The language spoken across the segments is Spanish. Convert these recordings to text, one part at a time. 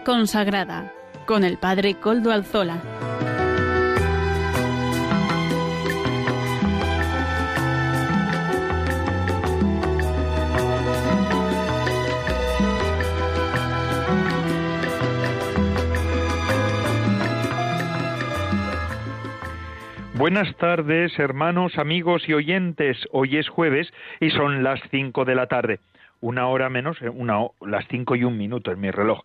Consagrada con el Padre Coldo Alzola. Buenas tardes, hermanos, amigos y oyentes. Hoy es jueves y son las cinco de la tarde. Una hora menos, eh, una, las cinco y un minuto en mi reloj.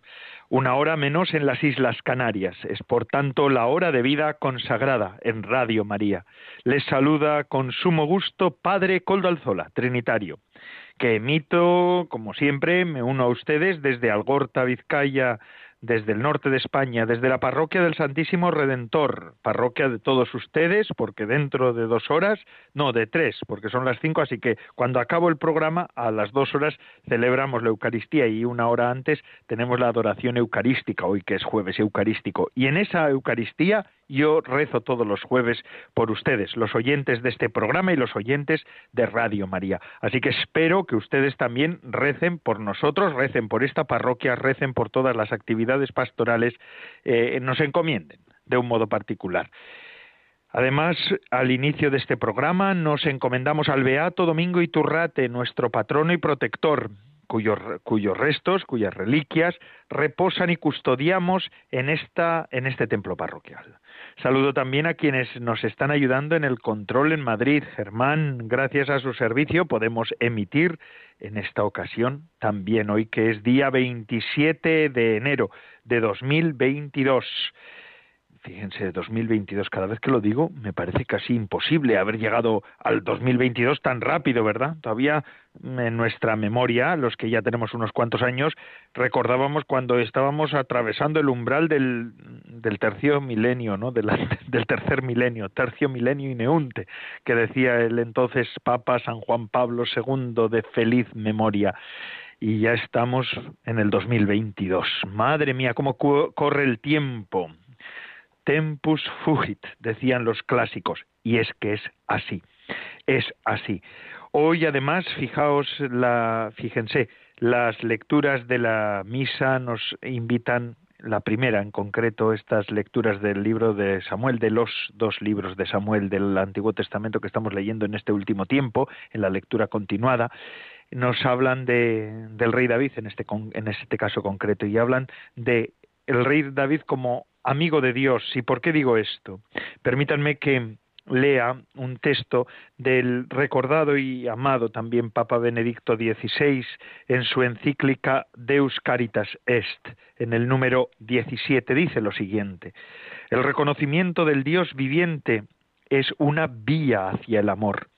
Una hora menos en las Islas Canarias. Es por tanto la hora de vida consagrada en Radio María. Les saluda con sumo gusto Padre Coldo Alzola, Trinitario, que emito, como siempre, me uno a ustedes desde Algorta, Vizcaya, desde el norte de España, desde la parroquia del Santísimo Redentor, parroquia de todos ustedes, porque dentro de dos horas, no, de tres, porque son las cinco, así que cuando acabo el programa, a las dos horas celebramos la Eucaristía y una hora antes tenemos la adoración eucarística, hoy que es jueves eucarístico. Y en esa Eucaristía yo rezo todos los jueves por ustedes, los oyentes de este programa y los oyentes de Radio María. Así que espero que ustedes también recen por nosotros, recen por esta parroquia, recen por todas las actividades pastorales, eh, nos encomienden de un modo particular. Además, al inicio de este programa nos encomendamos al Beato Domingo Iturrate, nuestro patrono y protector, cuyos, cuyos restos, cuyas reliquias reposan y custodiamos en, esta, en este templo parroquial. Saludo también a quienes nos están ayudando en el control en Madrid. Germán, gracias a su servicio podemos emitir en esta ocasión, también hoy que es día 27 de enero de 2022. Fíjense, 2022, cada vez que lo digo, me parece casi imposible haber llegado al 2022 tan rápido, ¿verdad? Todavía en nuestra memoria, los que ya tenemos unos cuantos años, recordábamos cuando estábamos atravesando el umbral del, del tercio milenio, ¿no? del tercer milenio, tercio milenio y neunte, que decía el entonces Papa San Juan Pablo II de feliz memoria y ya estamos en el 2022. Madre mía, cómo corre el tiempo tempus fugit, decían los clásicos, y es que es así, es así. Hoy además, fijaos la, fíjense, las lecturas de la misa nos invitan la primera en concreto estas lecturas del libro de Samuel, de los dos libros de Samuel del Antiguo Testamento que estamos leyendo en este último tiempo, en la lectura continuada, nos hablan de, del rey David en este, en este caso concreto y hablan de el rey David como amigo de Dios. ¿Y por qué digo esto? Permítanme que lea un texto del recordado y amado también Papa Benedicto XVI en su encíclica Deus Caritas Est, en el número 17, dice lo siguiente, el reconocimiento del Dios viviente es una vía hacia el amor,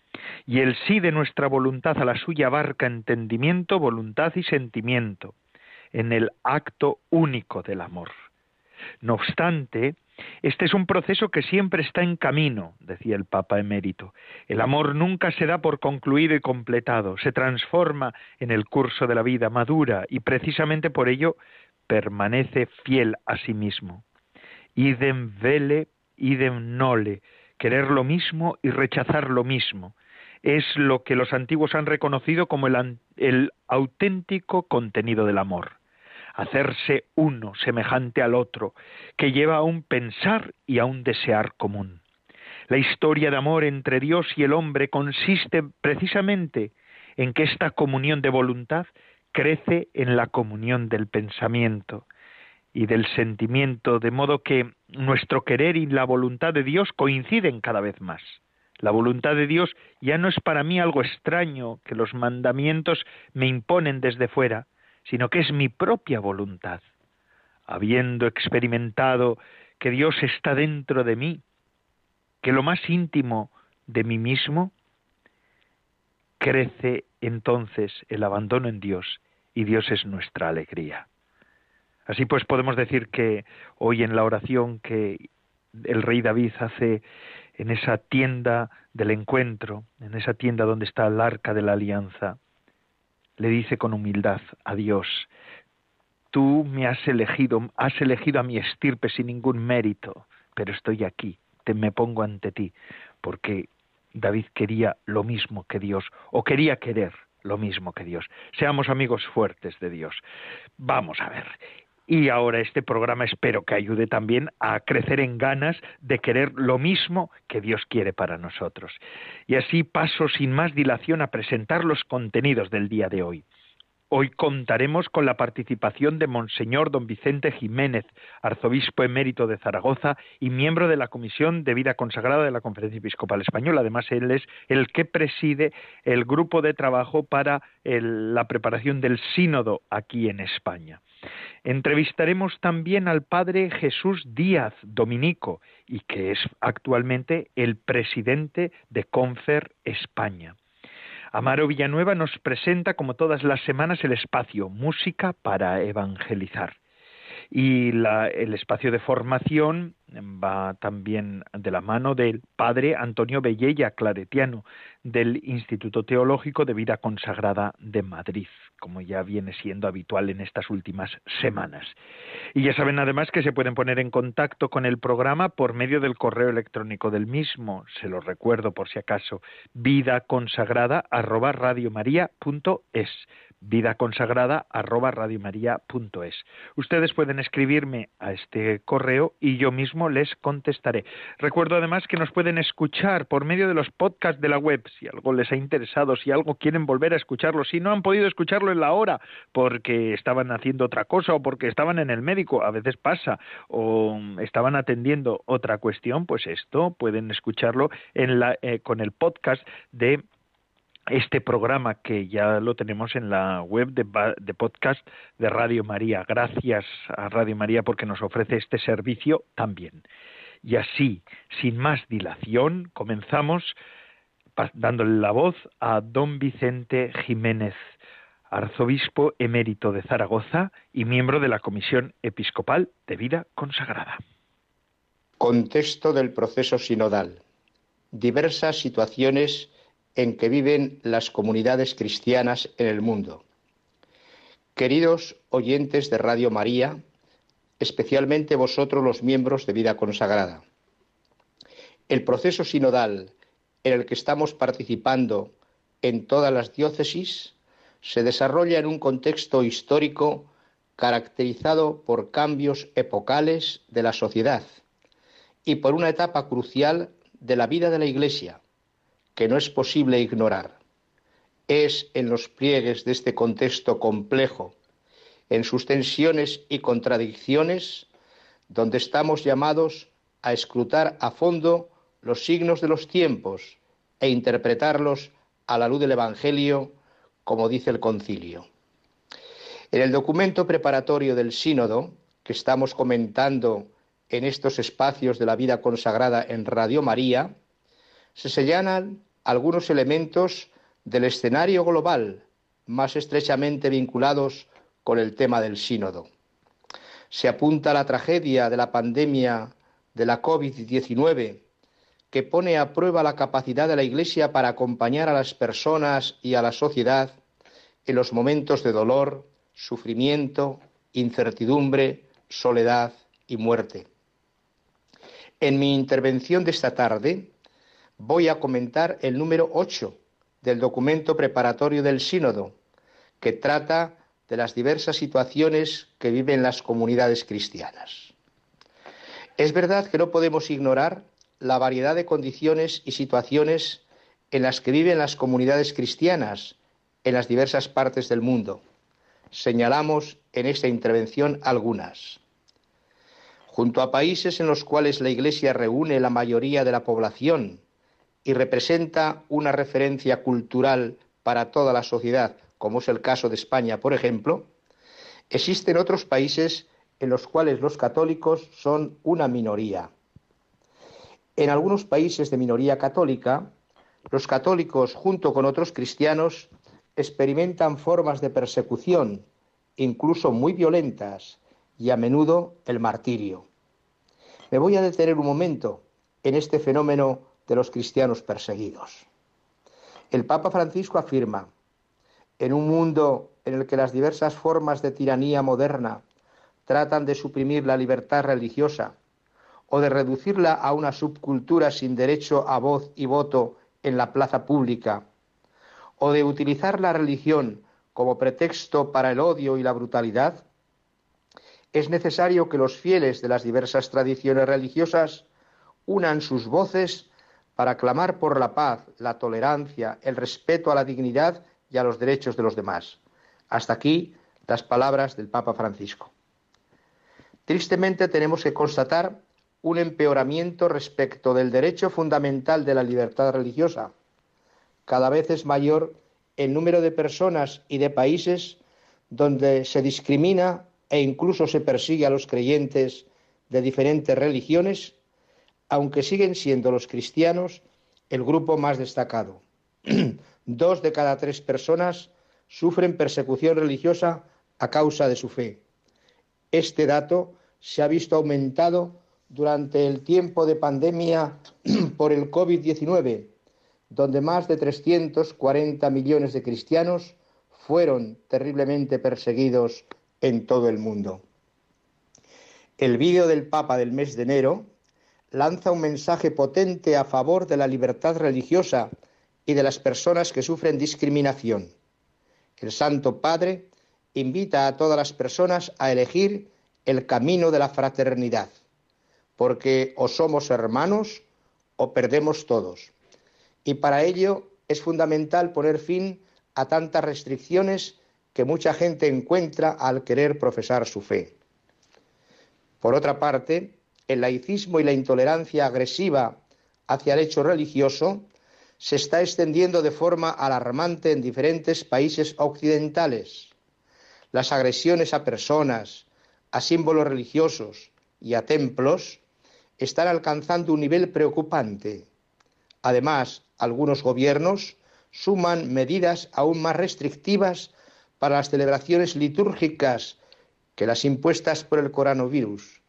y el sí de nuestra voluntad a la suya abarca entendimiento, voluntad y sentimiento, en el acto único del amor. No obstante, este es un proceso que siempre está en camino, decía el Papa emérito. El amor nunca se da por concluido y completado, se transforma en el curso de la vida, madura y precisamente por ello permanece fiel a sí mismo. Idem vele, idem nole, querer lo mismo y rechazar lo mismo. Es lo que los antiguos han reconocido como el, el auténtico contenido del amor hacerse uno semejante al otro, que lleva a un pensar y a un desear común. La historia de amor entre Dios y el hombre consiste precisamente en que esta comunión de voluntad crece en la comunión del pensamiento y del sentimiento, de modo que nuestro querer y la voluntad de Dios coinciden cada vez más. La voluntad de Dios ya no es para mí algo extraño que los mandamientos me imponen desde fuera, sino que es mi propia voluntad. Habiendo experimentado que Dios está dentro de mí, que lo más íntimo de mí mismo, crece entonces el abandono en Dios y Dios es nuestra alegría. Así pues podemos decir que hoy en la oración que el rey David hace en esa tienda del encuentro, en esa tienda donde está el arca de la alianza, le dice con humildad a Dios, tú me has elegido, has elegido a mi estirpe sin ningún mérito, pero estoy aquí, te me pongo ante ti, porque David quería lo mismo que Dios, o quería querer lo mismo que Dios. Seamos amigos fuertes de Dios. Vamos a ver. Y ahora este programa espero que ayude también a crecer en ganas de querer lo mismo que Dios quiere para nosotros. Y así paso sin más dilación a presentar los contenidos del día de hoy. Hoy contaremos con la participación de Monseñor don Vicente Jiménez, arzobispo emérito de Zaragoza y miembro de la Comisión de Vida Consagrada de la Conferencia Episcopal Española. Además, él es el que preside el grupo de trabajo para la preparación del sínodo aquí en España. Entrevistaremos también al padre Jesús Díaz, dominico, y que es actualmente el presidente de Confer España. Amaro Villanueva nos presenta, como todas las semanas, el espacio Música para Evangelizar. Y el espacio de formación va también de la mano del padre Antonio Bellella, claretiano, del Instituto Teológico de Vida Consagrada de Madrid, como ya viene siendo habitual en estas últimas semanas. Y ya saben además que se pueden poner en contacto con el programa por medio del correo electrónico del mismo, se lo recuerdo por si acaso, arroba vida consagrada arroba radiomaria.es. Ustedes pueden escribirme a este correo y yo mismo les contestaré. Recuerdo además que nos pueden escuchar por medio de los podcasts de la web, si algo les ha interesado, si algo quieren volver a escucharlo, si no han podido escucharlo en la hora porque estaban haciendo otra cosa o porque estaban en el médico, a veces pasa, o estaban atendiendo otra cuestión, pues esto pueden escucharlo eh, con el podcast de este programa que ya lo tenemos en la web de, podcast de Radio María. Gracias a Radio María porque nos ofrece este servicio también. Y así, sin más dilación, comenzamos dándole la voz a don Vicente Jiménez, arzobispo emérito de Zaragoza y miembro de la Comisión Episcopal de Vida Consagrada. Contexto del proceso sinodal. Diversas situaciones en que viven las comunidades cristianas en el mundo. Queridos oyentes de Radio María, especialmente vosotros los miembros de Vida Consagrada, el proceso sinodal en el que estamos participando en todas las diócesis se desarrolla en un contexto histórico caracterizado por cambios epocales de la sociedad y por una etapa crucial de la vida de la Iglesia, que no es posible ignorar. Es en los pliegues de este contexto complejo, en sus tensiones y contradicciones, donde estamos llamados a escrutar a fondo los signos de los tiempos e interpretarlos a la luz del Evangelio, como dice el concilio. En el documento preparatorio del sínodo, que estamos comentando en estos espacios de la vida consagrada en Radio María, se señalan algunos elementos del escenario global más estrechamente vinculados con el tema del sínodo. Se apunta la tragedia de la pandemia de la COVID-19, que pone a prueba la capacidad de la Iglesia para acompañar a las personas y a la sociedad en los momentos de dolor, sufrimiento, incertidumbre, soledad y muerte. En mi intervención de esta tarde voy a comentar el número 8 del documento preparatorio del sínodo, que trata de las diversas situaciones que viven las comunidades cristianas. Es verdad que no podemos ignorar la variedad de condiciones y situaciones en las que viven las comunidades cristianas en las diversas partes del mundo. Señalamos en esta intervención algunas. Junto a países en los cuales la Iglesia reúne la mayoría de la población y representa una referencia cultural para toda la sociedad, como es el caso de España, por ejemplo, existen otros países en los cuales los católicos son una minoría. En algunos países de minoría católica, los católicos, junto con otros cristianos, experimentan formas de persecución, incluso muy violentas, y a menudo el martirio. Me voy a detener un momento en este fenómeno de los cristianos perseguidos. El Papa Francisco afirma, en un mundo en el que las diversas formas de tiranía moderna tratan de suprimir la libertad religiosa o de reducirla a una subcultura sin derecho a voz y voto en la plaza pública, o de utilizar la religión como pretexto para el odio y la brutalidad, es necesario que los fieles de las diversas tradiciones religiosas unan sus voces para clamar por la paz, la tolerancia, el respeto a la dignidad y a los derechos de los demás. Hasta aquí las palabras del Papa Francisco. Tristemente tenemos que constatar un empeoramiento respecto del derecho fundamental de la libertad religiosa. Cada vez es mayor el número de personas y de países donde se discrimina e incluso se persigue a los creyentes de diferentes religiones, aunque siguen siendo los cristianos el grupo más destacado. Dos de cada tres personas sufren persecución religiosa a causa de su fe. Este dato se ha visto aumentado durante el tiempo de pandemia por el COVID-19, donde más de 340 millones de cristianos fueron terriblemente perseguidos en todo el mundo. El vídeo del Papa del mes de enero lanza un mensaje potente a favor de la libertad religiosa y de las personas que sufren discriminación. El Santo Padre invita a todas las personas a elegir el camino de la fraternidad, porque o somos hermanos o perdemos todos. Y para ello es fundamental poner fin a tantas restricciones que mucha gente encuentra al querer profesar su fe. Por otra parte, el laicismo y la intolerancia agresiva hacia el hecho religioso se está extendiendo de forma alarmante en diferentes países occidentales. Las agresiones a personas, a símbolos religiosos y a templos están alcanzando un nivel preocupante. Además, algunos gobiernos suman medidas aún más restrictivas para las celebraciones litúrgicas que las impuestas por el coronavirus,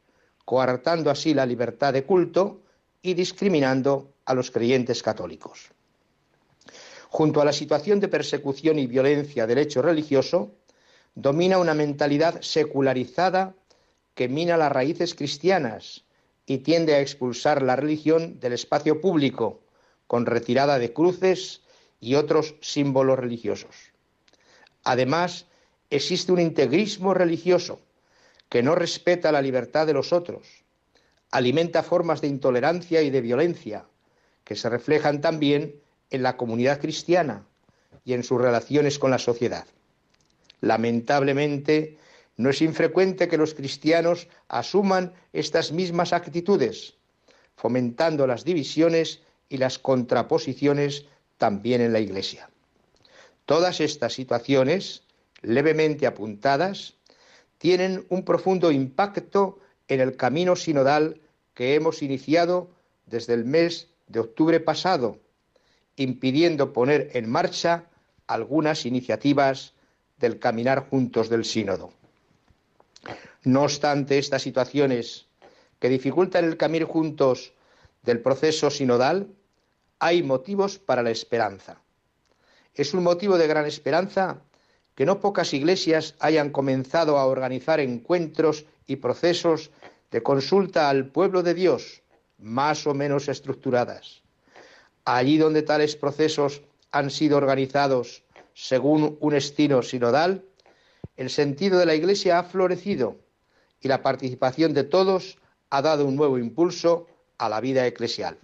coartando así la libertad de culto y discriminando a los creyentes católicos. Junto a la situación de persecución y violencia del hecho religioso, domina una mentalidad secularizada que mina las raíces cristianas y tiende a expulsar la religión del espacio público, con retirada de cruces y otros símbolos religiosos. Además, existe un integrismo religioso que no respeta la libertad de los otros, alimenta formas de intolerancia y de violencia, que se reflejan también en la comunidad cristiana y en sus relaciones con la sociedad. Lamentablemente, no es infrecuente que los cristianos asuman estas mismas actitudes, fomentando las divisiones y las contraposiciones también en la Iglesia. Todas estas situaciones, levemente apuntadas, tienen un profundo impacto en el camino sinodal que hemos iniciado desde el mes de octubre pasado, impidiendo poner en marcha algunas iniciativas del caminar juntos del sínodo. No obstante estas situaciones que dificultan el caminar juntos del proceso sinodal, hay motivos para la esperanza. Es un motivo de gran esperanza que no pocas iglesias hayan comenzado a organizar encuentros y procesos de consulta al pueblo de Dios, más o menos estructuradas. Allí donde tales procesos han sido organizados según un estilo sinodal, el sentido de la Iglesia ha florecido y la participación de todos ha dado un nuevo impulso a la vida eclesial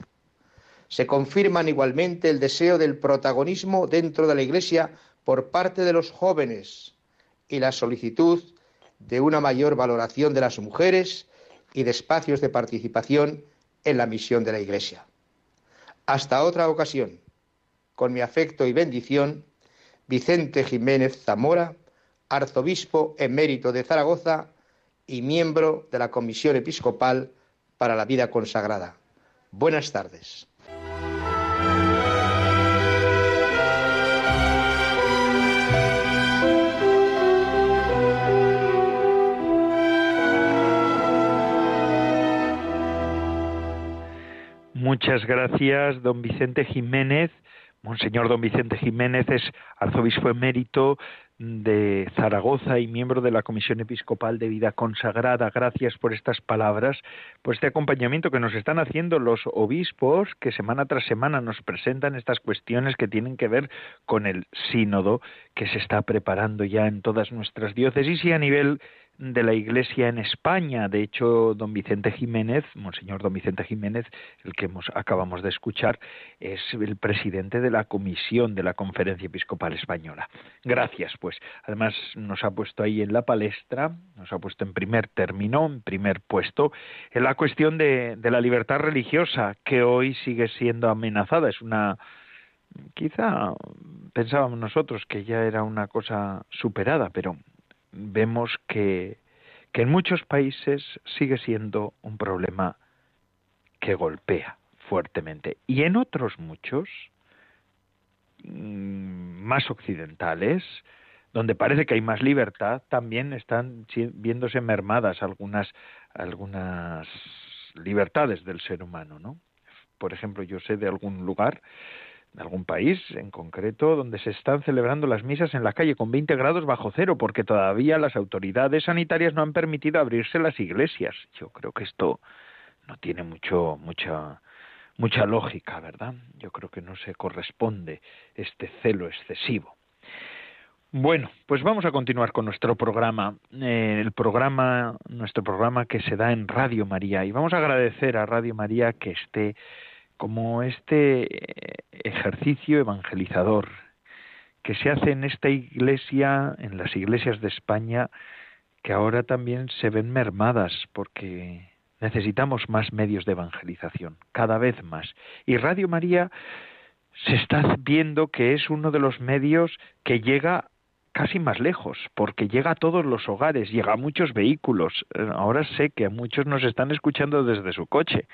se confirman igualmente el deseo del protagonismo dentro de la Iglesia por parte de los jóvenes y la solicitud de una mayor valoración de las mujeres y de espacios de participación en la misión de la Iglesia. Hasta otra ocasión, con mi afecto y bendición, Vicente Jiménez Zamora, arzobispo emérito de Zaragoza y miembro de la Comisión Episcopal para la Vida Consagrada. Buenas tardes. Muchas gracias, don Vicente Jiménez. Monseñor don Vicente Jiménez es arzobispo emérito de Zaragoza y miembro de la Comisión Episcopal de Vida Consagrada. Gracias por estas palabras, por este acompañamiento que nos están haciendo los obispos que semana tras semana nos presentan estas cuestiones que tienen que ver con el sínodo que se está preparando ya en todas nuestras diócesis y a nivel de la Iglesia en España. De hecho, don Vicente Jiménez, Monseñor don Vicente Jiménez, el que hemos, acabamos de escuchar, es el presidente de la comisión de la Conferencia Episcopal Española. Gracias, pues. Además, nos ha puesto ahí en la palestra, nos ha puesto en primer término, en primer puesto, en la cuestión de, de la libertad religiosa, que hoy sigue siendo amenazada. Es una quizá pensábamos nosotros que ya era una cosa superada, pero vemos que, que en muchos países sigue siendo un problema que golpea fuertemente. Y en otros muchos, mm, más occidentales, donde parece que hay más libertad, también están viéndose mermadas algunas, algunas libertades del ser humano, ¿no? Por ejemplo, yo sé de algún lugar en algún país en concreto donde se están celebrando las misas en la calle con 20 grados bajo cero porque todavía las autoridades sanitarias no han permitido abrirse las iglesias. Yo creo que esto no tiene mucho mucha mucha lógica, ¿verdad? Yo creo que no se corresponde este celo excesivo. Bueno, pues vamos a continuar con nuestro programa, eh, el programa, nuestro programa que se da en Radio María y vamos a agradecer a Radio María que esté como este ejercicio evangelizador que se hace en esta iglesia, en las iglesias de España, que ahora también se ven mermadas porque necesitamos más medios de evangelización, cada vez más. Y Radio María se está viendo que es uno de los medios que llega casi más lejos, porque llega a todos los hogares, llega a muchos vehículos. Ahora sé que a muchos nos están escuchando desde su coche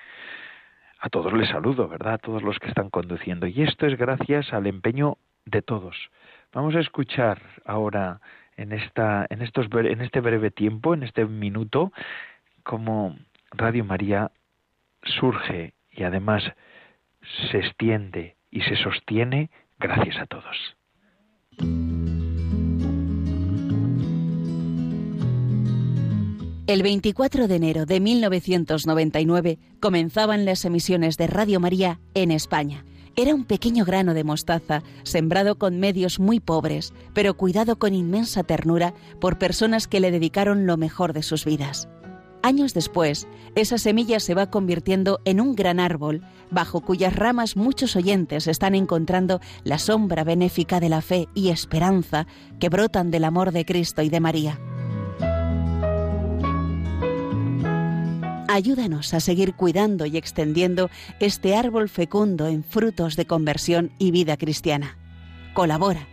a todos les saludo, ¿verdad? A todos los que están conduciendo. Y esto es gracias al empeño de todos. Vamos a escuchar ahora en esta, en estos, en este breve tiempo, en este minuto, cómo Radio María surge y además se extiende y se sostiene gracias a todos. El 24 de enero de 1999 comenzaban las emisiones de Radio María en España. Era un pequeño grano de mostaza, sembrado con medios muy pobres, pero cuidado con inmensa ternura por personas que le dedicaron lo mejor de sus vidas. Años después, esa semilla se va convirtiendo en un gran árbol, bajo cuyas ramas muchos oyentes están encontrando la sombra benéfica de la fe y esperanza que brotan del amor de Cristo y de María. Ayúdanos a seguir cuidando y extendiendo este árbol fecundo en frutos de conversión y vida cristiana. Colabora.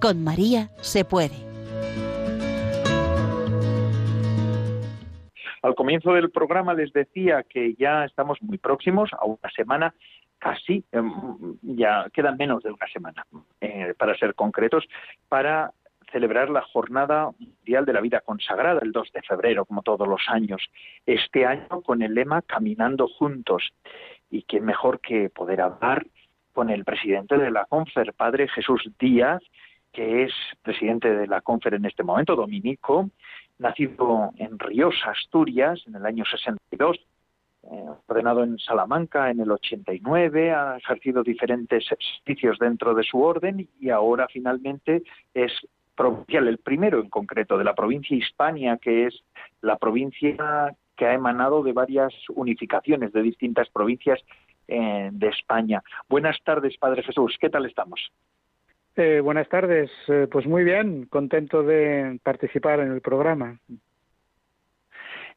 Con María se puede. Al comienzo del programa les decía que ya estamos muy próximos a una semana casi, em, ya quedan menos de una semana, eh, para ser concretos, para celebrar la Jornada Mundial de la Vida Consagrada el 2 de febrero, como todos los años. Este año con el lema Caminando Juntos. Y qué mejor que poder hablar con el presidente de la CONFER, Padre Jesús Díaz, que es presidente de la CONFER en este momento, dominico, nacido en Ríos, Asturias, en el año 62, eh, ordenado en Salamanca en el 89, ha ejercido diferentes servicios dentro de su orden y ahora finalmente es provincial, el primero en concreto de la provincia Hispania, que es la provincia que ha emanado de varias unificaciones de distintas provincias eh, de España. Buenas tardes, Padre Jesús, ¿qué tal estamos? Eh, buenas tardes, eh, pues muy bien, contento de participar en el programa.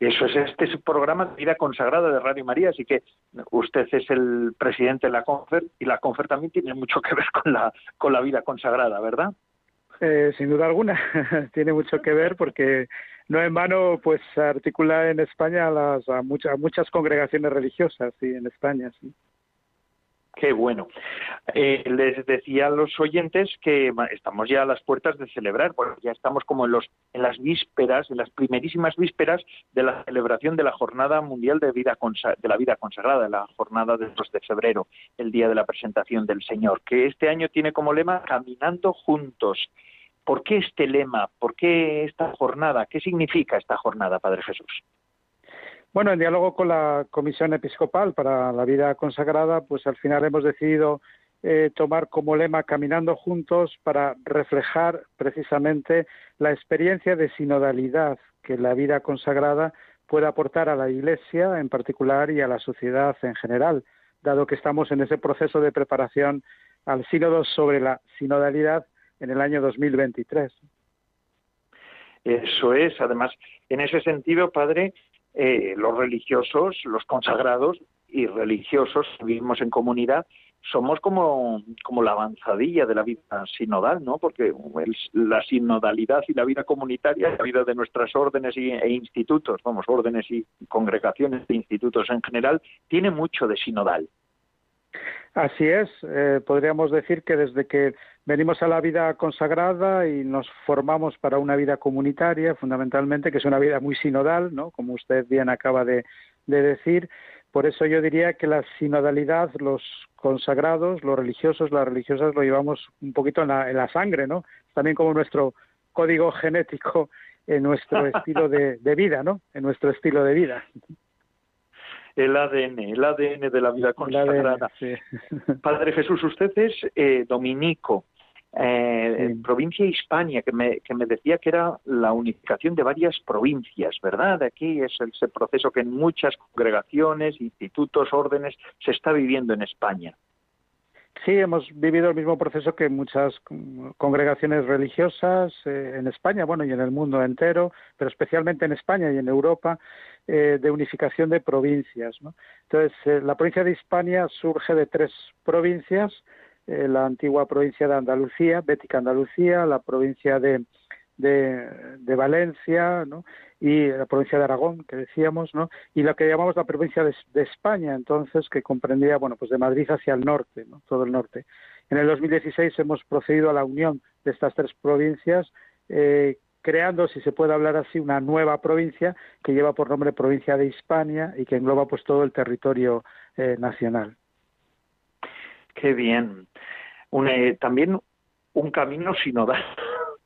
Eso es, este es programa de vida consagrada de Radio María, así que usted es el presidente de la CONFER y la CONFER también tiene mucho que ver con la, con la vida consagrada, ¿verdad? Eh, sin duda alguna, tiene mucho que ver porque no en vano pues articula en España las, a, muchas, muchas congregaciones religiosas sí, en España. Sí. Qué bueno. Eh, les decía a los oyentes que estamos ya a las puertas de celebrar, porque ya estamos como en, los, en las vísperas, en las primerísimas vísperas de la celebración de la Jornada Mundial de, vida de la Vida Consagrada, la jornada del 2 de febrero, el día de la presentación del Señor, que este año tiene como lema Caminando Juntos. ¿Por qué este lema? ¿Por qué esta jornada? ¿Qué significa esta jornada, Padre Jesús? Bueno, en diálogo con la Comisión Episcopal para la Vida Consagrada, pues al final hemos decidido eh, tomar como lema Caminando Juntos para reflejar precisamente la experiencia de sinodalidad que la vida consagrada puede aportar a la Iglesia en particular y a la sociedad en general, dado que estamos en ese proceso de preparación al sínodo sobre la sinodalidad en el año 2023. Eso es, además, en ese sentido, padre, eh, los religiosos, los consagrados y religiosos vivimos en comunidad, somos como, como la avanzadilla de la vida sinodal, ¿no? Porque la sinodalidad y la vida comunitaria, la vida de nuestras órdenes e institutos, vamos, órdenes y congregaciones de institutos en general, tiene mucho de sinodal. Así es, eh, podríamos decir que desde que venimos a la vida consagrada y nos formamos para una vida comunitaria, fundamentalmente, que es una vida muy sinodal, ¿no? Como usted bien acaba de, decir. Por eso yo diría que la sinodalidad, los consagrados, los religiosos, las religiosas, lo llevamos un poquito en la, en la sangre, ¿no? También como nuestro código genético en nuestro estilo de, de vida, ¿no? En nuestro estilo de vida el ADN, el ADN de la vida consagrada. Padre Jesús, usted es eh, dominico, eh, provincia Hispania, que me, que me decía que era la unificación de varias provincias, ¿verdad? Aquí es ese proceso que en muchas congregaciones, institutos, órdenes se está viviendo en España. Sí, hemos vivido el mismo proceso que muchas congregaciones religiosas eh, en España, bueno, y en el mundo entero, pero especialmente en España y en Europa, eh, de unificación de provincias. Entonces, eh, la provincia de Hispania surge de tres provincias, eh, la antigua provincia de Andalucía, Bética Andalucía, la provincia de, de, Valencia y la provincia de Aragón, que decíamos, ¿no? y lo que llamamos la provincia de, de, España, entonces, que comprendía, bueno, pues de Madrid hacia el norte, ¿no? todo el norte. En el 2016 hemos procedido a la unión de estas tres provincias eh, creando, si se puede hablar así, una nueva provincia que lleva por nombre Provincia de Hispania y que engloba pues todo el territorio eh, nacional. Qué bien. Eh, también un camino sinodal.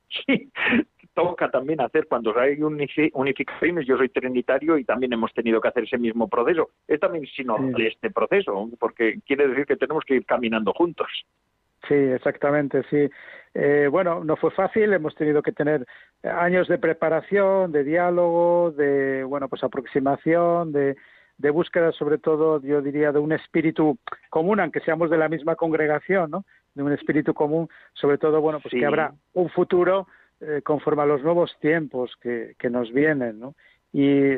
Sí, toca también hacer cuando hay unificaciones. Yo soy trinitario y también hemos tenido que hacer ese mismo proceso. Es también sinodal este proceso, porque quiere decir que tenemos que ir caminando juntos. Sí, exactamente, sí. Eh, bueno, no fue fácil, hemos tenido que tener años de preparación, de diálogo, de, bueno, pues aproximación, de, de búsqueda sobre todo, yo diría, de un espíritu común, aunque seamos de la misma congregación, ¿no? De un espíritu común, sobre todo, bueno, pues que habrá un futuro eh, conforme a los nuevos tiempos que, que nos vienen, ¿no? Y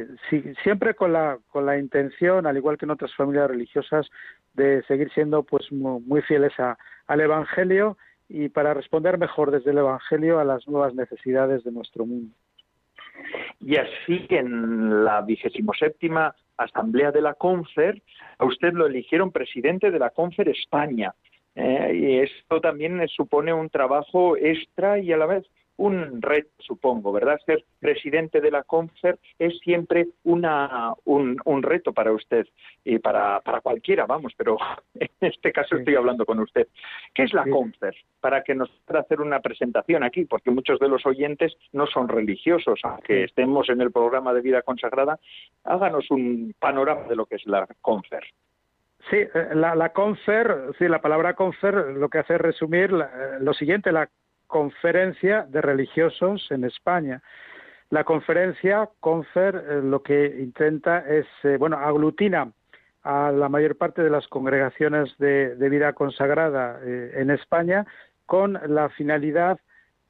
siempre con la, con la intención, al igual que en otras familias religiosas, de seguir siendo pues muy, fieles a, al Evangelio y para responder mejor desde el Evangelio a las nuevas necesidades de nuestro mundo. Y así en la vigésimo séptima Asamblea de la CONFER, a usted lo eligieron presidente de la CONFER España. Eh, y esto también supone un trabajo extra y a la vez un reto, supongo, ¿verdad? Ser presidente de la CONFER es siempre una, un, un reto para usted y para, para cualquiera, vamos, pero en este caso estoy hablando con usted. ¿Qué es la CONFER? Para que nos pueda hacer una presentación aquí, porque muchos de los oyentes no son religiosos, aunque estemos en el programa de vida consagrada, háganos un panorama de lo que es la CONFER. Sí, eh, la, la CONFER, sí, la palabra CONFER lo que hace es resumir eh, lo siguiente, la conferencia de religiosos en España. La conferencia, CONFER, eh, lo que intenta es, bueno, aglutina a la mayor parte de las congregaciones de, vida consagrada en España con la finalidad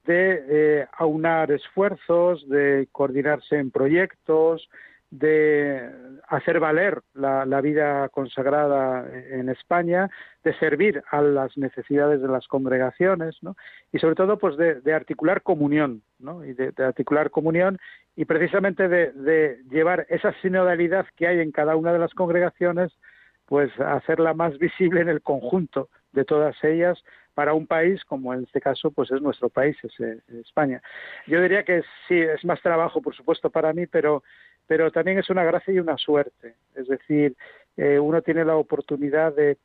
de aunar esfuerzos, de coordinarse en proyectos, de hacer valer la, vida consagrada en España, de servir a las necesidades de las congregaciones, ¿no? y sobre todo pues de, articular comunión, ¿no? y de, articular comunión y precisamente de, llevar esa sinodalidad que hay en cada una de las congregaciones pues hacerla más visible en el conjunto de todas ellas para un país como en este caso pues es nuestro país es eh, España yo diría que sí es más trabajo por supuesto para mí pero pero también es una gracia y una suerte es decir eh, uno tiene la oportunidad de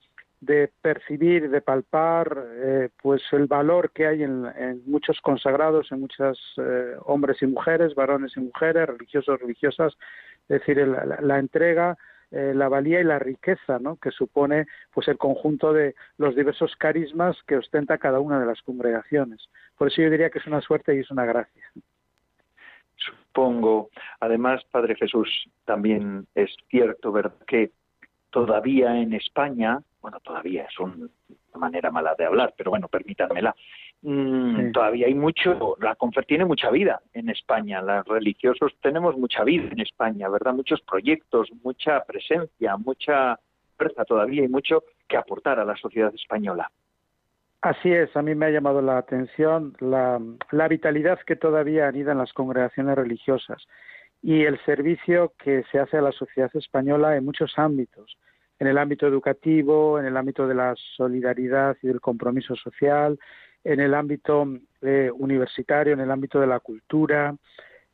percibir, de palpar, eh, pues el valor que hay en, muchos consagrados, en muchos eh, hombres y mujeres, varones y mujeres, religiosos, religiosas, es decir, la, entrega, eh, la valía y la riqueza, ¿no? Que supone, pues, el conjunto de los diversos carismas que ostenta cada una de las congregaciones. Por eso yo diría que es una suerte y es una gracia. Supongo, además, Padre Jesús, también es cierto, ¿verdad? Que todavía en España bueno, todavía es una manera mala de hablar, pero bueno, permítanmela. Mm, todavía hay mucho, la confer tiene mucha vida en España, los religiosos tenemos mucha vida en España, ¿verdad? Muchos proyectos, mucha presencia, mucha fuerza todavía y mucho que aportar a la sociedad española. Así es, a mí me ha llamado la atención la, la vitalidad que todavía anida en las congregaciones religiosas y el servicio que se hace a la sociedad española en muchos ámbitos en el ámbito educativo, en el ámbito de la solidaridad y del compromiso social, en el ámbito eh, universitario, en el ámbito de la cultura,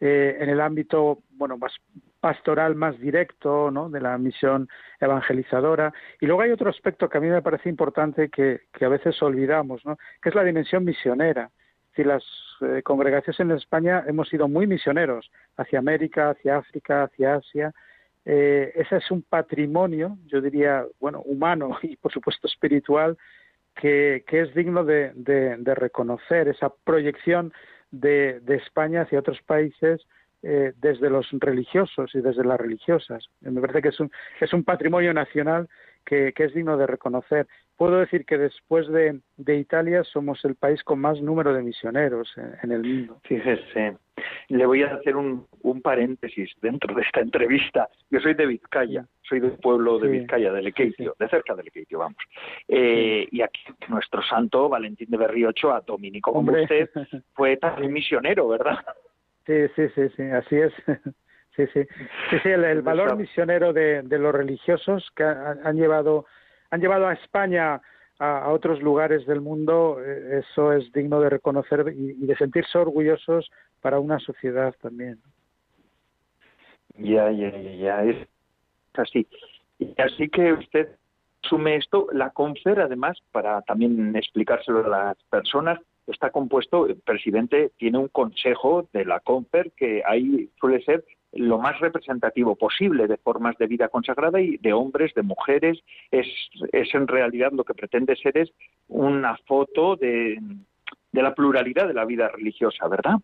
eh, en el ámbito bueno más pastoral más directo ¿no? de la misión evangelizadora y luego hay otro aspecto que a mí me parece importante que, que a veces olvidamos ¿no? que es la dimensión misionera si las eh, congregaciones en España hemos sido muy misioneros hacia América hacia África hacia Asia eh, ese es un patrimonio, yo diría, bueno, humano y por supuesto espiritual, que, es digno de, reconocer esa proyección de, España hacia otros países eh, desde los religiosos y desde las religiosas. Me parece que es un, es un patrimonio nacional que, es digno de reconocer. Puedo decir que después de, Italia somos el país con más número de misioneros en, el mundo. Fíjese, le voy a hacer un, paréntesis dentro de esta entrevista. Yo soy de Vizcaya, soy del pueblo de Vizcaya, de Lequeitio, de cerca de Lequeitio, vamos. Eh, y aquí nuestro santo Valentín de Berriocho, a Dominico como usted, fue también misionero, ¿verdad? Sí, sí, sí, sí, así es. Sí, sí, sí, el, valor misionero de, los religiosos que han, llevado han llevado a España a, otros lugares del mundo, eh, eso es digno de reconocer y, de sentirse orgullosos para una sociedad también. Ya, ya, ya, ya, es así. Y así que usted sume esto, la CONFER, además, para también explicárselo a las personas, está compuesto, el presidente tiene un consejo de la CONFER que ahí suele ser lo más representativo posible de formas de vida consagrada y de hombres, de mujeres. Es, es en realidad lo que pretende ser es una foto de, de la pluralidad de la vida religiosa, ¿verdad?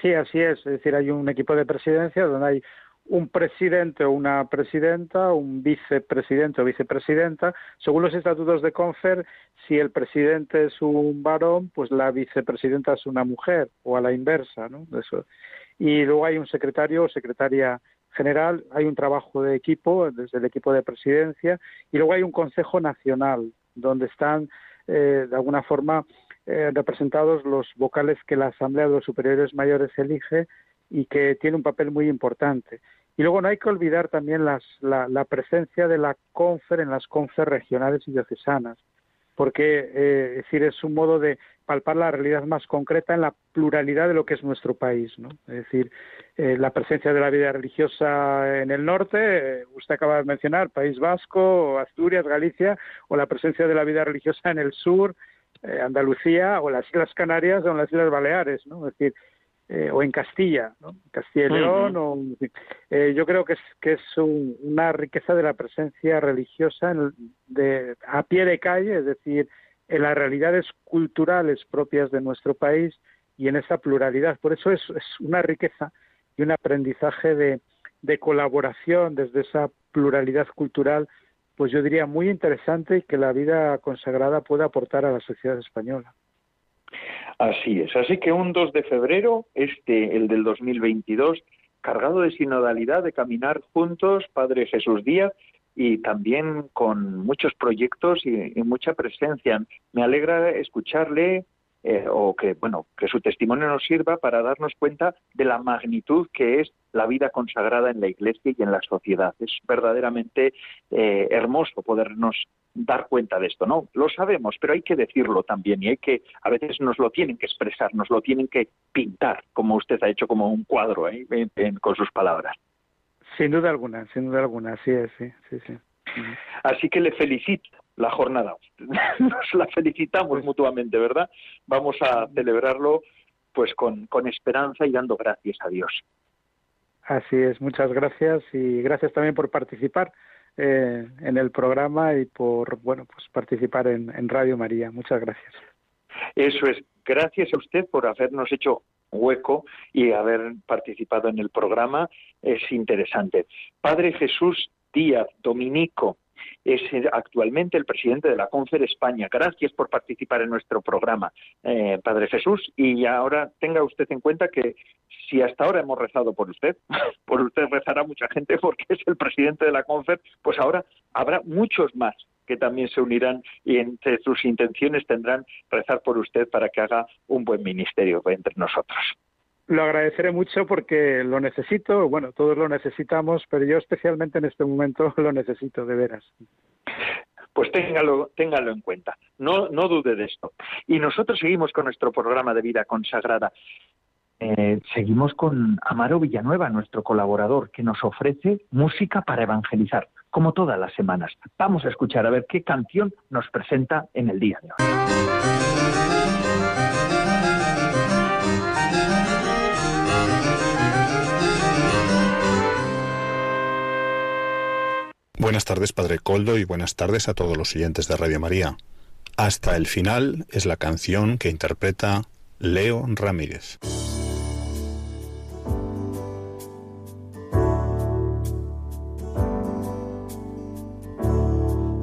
Sí, así es. Es decir, hay un equipo de presidencia donde hay un presidente o una presidenta, un vicepresidente o vicepresidenta. Según los estatutos de Confer, si el presidente es un varón, pues la vicepresidenta es una mujer, o a la inversa, ¿no? Eso y luego hay un secretario o secretaria general, hay un trabajo de equipo desde el equipo de presidencia y luego hay un Consejo Nacional donde están eh, de alguna forma eh, representados los vocales que la Asamblea de los Superiores Mayores elige y que tiene un papel muy importante. Y luego no hay que olvidar también las, la, la, presencia de la CONFER en las CONFER regionales y diocesanas porque eh, es decir, es un modo de palpar la realidad más concreta en la pluralidad de lo que es nuestro país. ¿no? Es decir, eh, la presencia de la vida religiosa en el norte, eh, usted acaba de mencionar, País Vasco, Asturias, Galicia, o la presencia de la vida religiosa en el sur, Andalucía, o las Islas Canarias, o las Islas Baleares. ¿no? Es decir, eh, o en Castilla, ¿no? Castilla y León, o, eh, yo creo que es, que es una riqueza de la presencia religiosa de, a pie de calle, es decir, en las realidades culturales propias de nuestro país y en esa pluralidad. Por eso es, es una riqueza y un aprendizaje de, de colaboración desde esa pluralidad cultural, pues yo diría muy interesante y que la vida consagrada puede aportar a la sociedad española. Así es. Así que un 2 de febrero, este, el del 2022, cargado de sinodalidad, de caminar juntos, Padre Jesús Díaz, y también con muchos proyectos y, mucha presencia. Me alegra escucharle eh, o que bueno que su testimonio nos sirva para darnos cuenta de la magnitud que es la vida consagrada en la Iglesia y en la sociedad. Es verdaderamente eh, hermoso podernos dar cuenta de esto, ¿no? Lo sabemos, pero hay que decirlo también y hay que, a veces nos lo tienen que expresar, nos lo tienen que pintar, como usted ha hecho como un cuadro ¿eh? con sus palabras. Sin duda alguna, sin duda alguna, sí sí, sí, sí. Así que le felicito la jornada. Nos la felicitamos pues mutuamente, ¿verdad? Vamos a celebrarlo pues con, con esperanza y dando gracias a Dios. Así es, muchas gracias y gracias también por participar eh, en el programa y por bueno pues participar en, en Radio María. Muchas gracias. Eso es, gracias a usted por habernos hecho hueco y haber participado en el programa. Es interesante. Padre Jesús Díaz, dominico, es actualmente el presidente de la Confer España. Gracias por participar en nuestro programa, eh, Padre Jesús. Y ahora tenga usted en cuenta que si hasta ahora hemos rezado por usted, por usted rezará mucha gente porque es el presidente de la Confer, pues ahora habrá muchos más que también se unirán y entre sus intenciones tendrán rezar por usted para que haga un buen ministerio entre nosotros. Lo agradeceré mucho porque lo necesito, bueno, todos lo necesitamos, pero yo especialmente en este momento lo necesito, de veras. Pues téngalo, téngalo en cuenta, no, no dude de esto. Y nosotros seguimos con nuestro programa de vida consagrada. Eh, seguimos con Amaro Villanueva, nuestro colaborador, que nos ofrece música para evangelizar, como todas las semanas. Vamos a escuchar a ver qué canción nos presenta en el día de hoy. Buenas tardes, Padre Coldo, y buenas tardes a todos los oyentes de Radio María. Hasta el final es la canción que interpreta Leo Ramírez.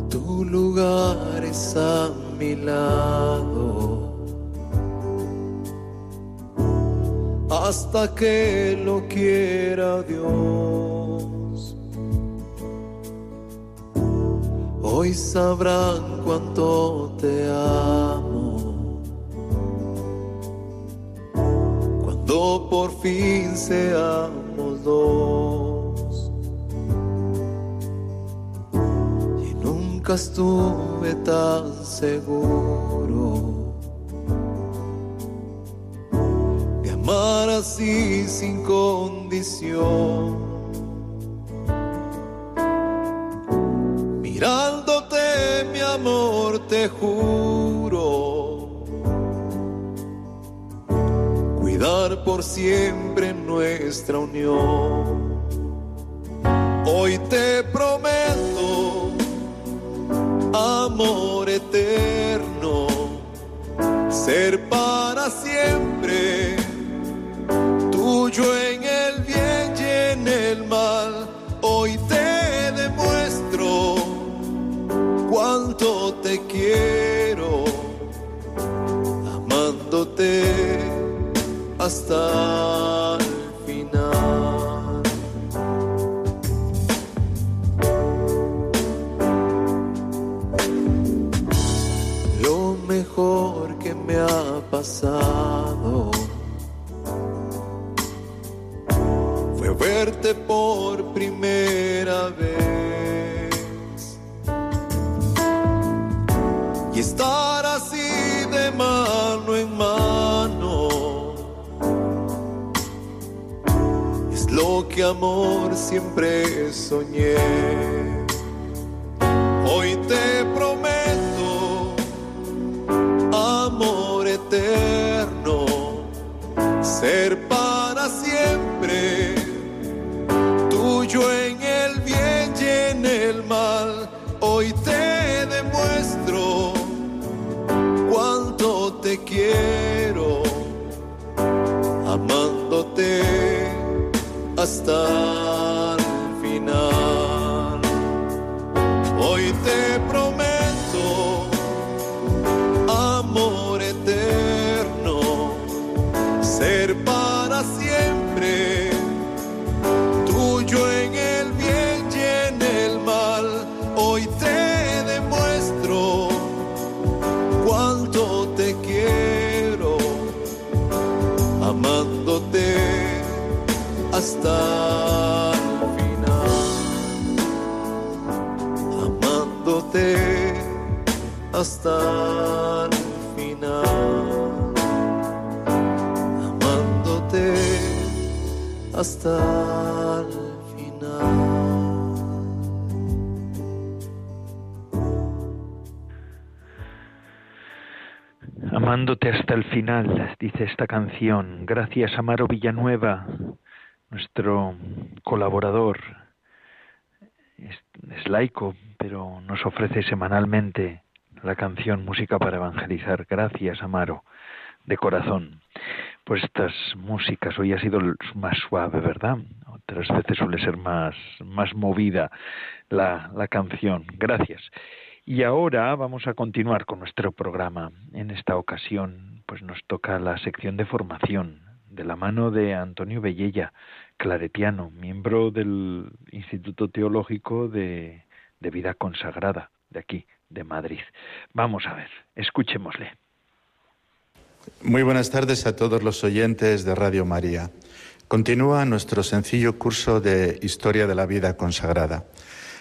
Tu lugar es a mi lado. Hasta que lo quiera Dios. Hoy sabrán cuánto te amo. Cuando por fin seamos dos. Y nunca estuve tan seguro de amar así sin condición. Mirándote, mi amor, te juro. Cuidar por siempre nuestra unión. Hoy te prometo amor eterno, ser para siempre hasta amor siempre soñé. Hasta dice esta canción. Gracias, Amaro Villanueva, nuestro colaborador. Es, laico, pero nos ofrece semanalmente la canción Música para Evangelizar. Gracias, Amaro, de corazón. Pues estas músicas, hoy ha sido más suave, ¿verdad? Otras veces suele ser más, más movida la, la canción. Gracias. Y ahora vamos a continuar con nuestro programa. En esta ocasión, pues nos toca la sección de formación de la mano de Antonio Bellella, claretiano, miembro del Instituto Teológico de, de Vida Consagrada, de aquí, de Madrid. Vamos a ver, escuchémosle. Muy buenas tardes a todos los oyentes de Radio María. Continúa nuestro sencillo curso de Historia de la Vida Consagrada.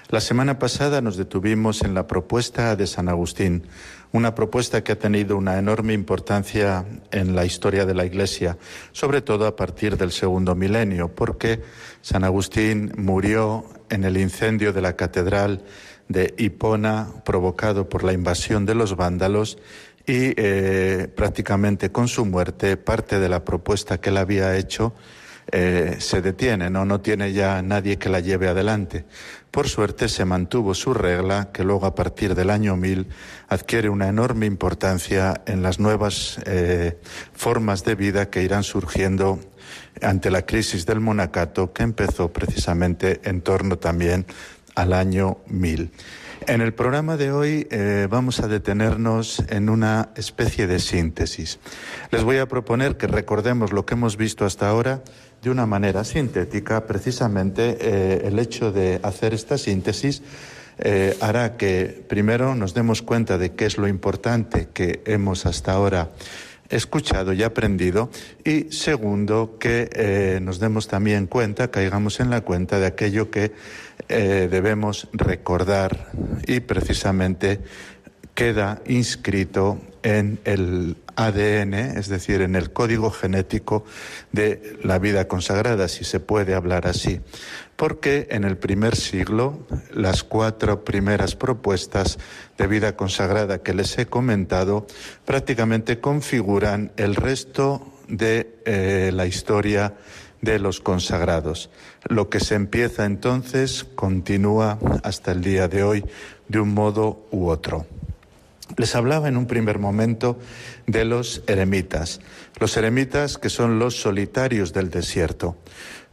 La semana pasada nos detuvimos en la propuesta de San Agustín, una propuesta que ha tenido una enorme importancia en la historia de la Iglesia, sobre todo a partir del segundo milenio, porque San Agustín murió en el incendio de la catedral de Hipona provocado por la invasión de los vándalos y eh, prácticamente con su muerte parte de la propuesta que él había hecho eh, se detiene, ¿no? no tiene ya nadie que la lleve adelante. Por suerte se mantuvo su regla, que luego a partir del año 1000 adquiere una enorme importancia en las nuevas eh, formas de vida que irán surgiendo ante la crisis del monacato, que empezó precisamente en torno también al año 1000. En el programa de hoy eh, vamos a detenernos en una especie de síntesis. Les voy a proponer que recordemos lo que hemos visto hasta ahora de una manera sintética, precisamente eh, el hecho de hacer esta síntesis eh, hará que primero nos demos cuenta de qué es lo importante que hemos hasta ahora escuchado y aprendido y segundo que eh, nos demos también cuenta, caigamos en la cuenta de aquello que debemos recordar y precisamente queda inscrito en el ADN, es decir, en el código genético de la vida consagrada, si se puede hablar así. Porque en el primer siglo las cuatro primeras propuestas de vida consagrada que les he comentado prácticamente configuran el resto de eh, la historia de los consagrados. Lo que se empieza entonces continúa hasta el día de hoy de un modo u otro. Les hablaba en un primer momento de los eremitas. Los eremitas que son los solitarios del desierto.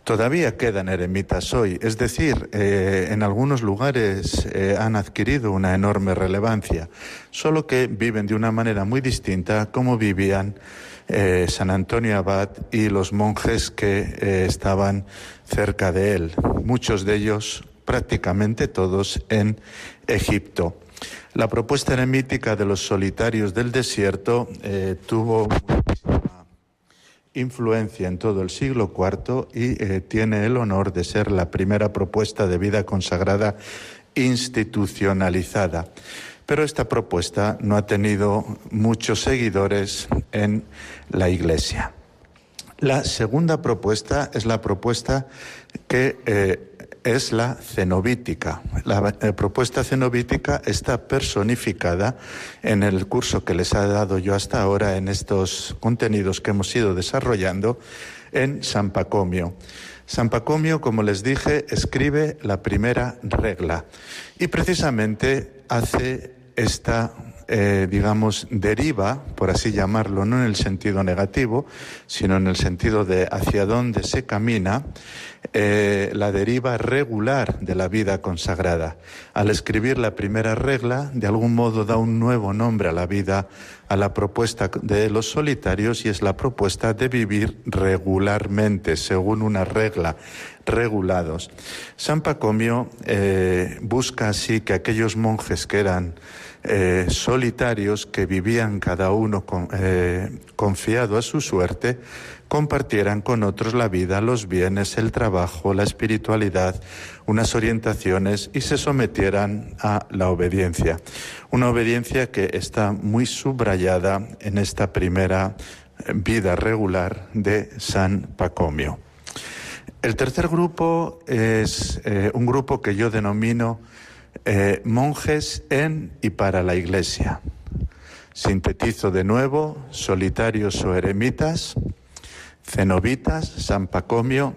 Todavía quedan eremitas hoy, es decir, eh, en algunos lugares eh, han adquirido una enorme relevancia, solo que viven de una manera muy distinta como vivían eh, San Antonio Abad y los monjes que estaban cerca de él, muchos de ellos, prácticamente todos, en Egipto. La propuesta eremítica de los solitarios del desierto eh, tuvo influencia en todo el siglo IV y eh, tiene el honor de ser la primera propuesta de vida consagrada institucionalizada. Pero esta propuesta no ha tenido muchos seguidores en la Iglesia. La segunda propuesta es la propuesta que eh, es la cenobítica. La propuesta cenobítica está personificada en el curso que les he dado yo hasta ahora en estos contenidos que hemos ido desarrollando en San Pacomio. San Pacomio, como les dije, escribe la primera regla y precisamente hace esta eh, digamos, deriva, por así llamarlo, no en el sentido negativo, sino en el sentido de hacia dónde se camina, eh, la deriva regular de la vida consagrada. Al escribir la primera regla, de algún modo da un nuevo nombre a la vida, a la propuesta de los solitarios, y es la propuesta de vivir regularmente, según una regla regulados. San Pacomio eh, busca así que aquellos monjes que eran eh, solitarios, que vivían cada uno eh, confiado a su suerte, compartieran con otros la vida, los bienes, el trabajo, la espiritualidad, unas orientaciones y se sometieran a la obediencia. Una obediencia que está muy subrayada en esta primera vida regular de San Pacomio. El tercer grupo es eh, un grupo que yo denomino eh, monjes en y para la Iglesia. Sintetizo de nuevo, solitarios o eremitas, cenobitas, San Pacomio.